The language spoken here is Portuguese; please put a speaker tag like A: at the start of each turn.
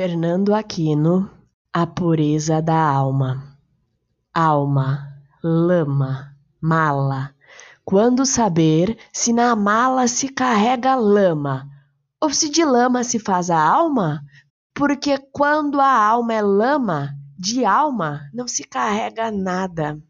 A: Fernando Aquino, A Pureza da Alma. Alma, lama, mala. Quando saber se na mala se carrega lama, ou se de lama se faz a alma? Porque quando a alma é lama, de alma não se carrega nada.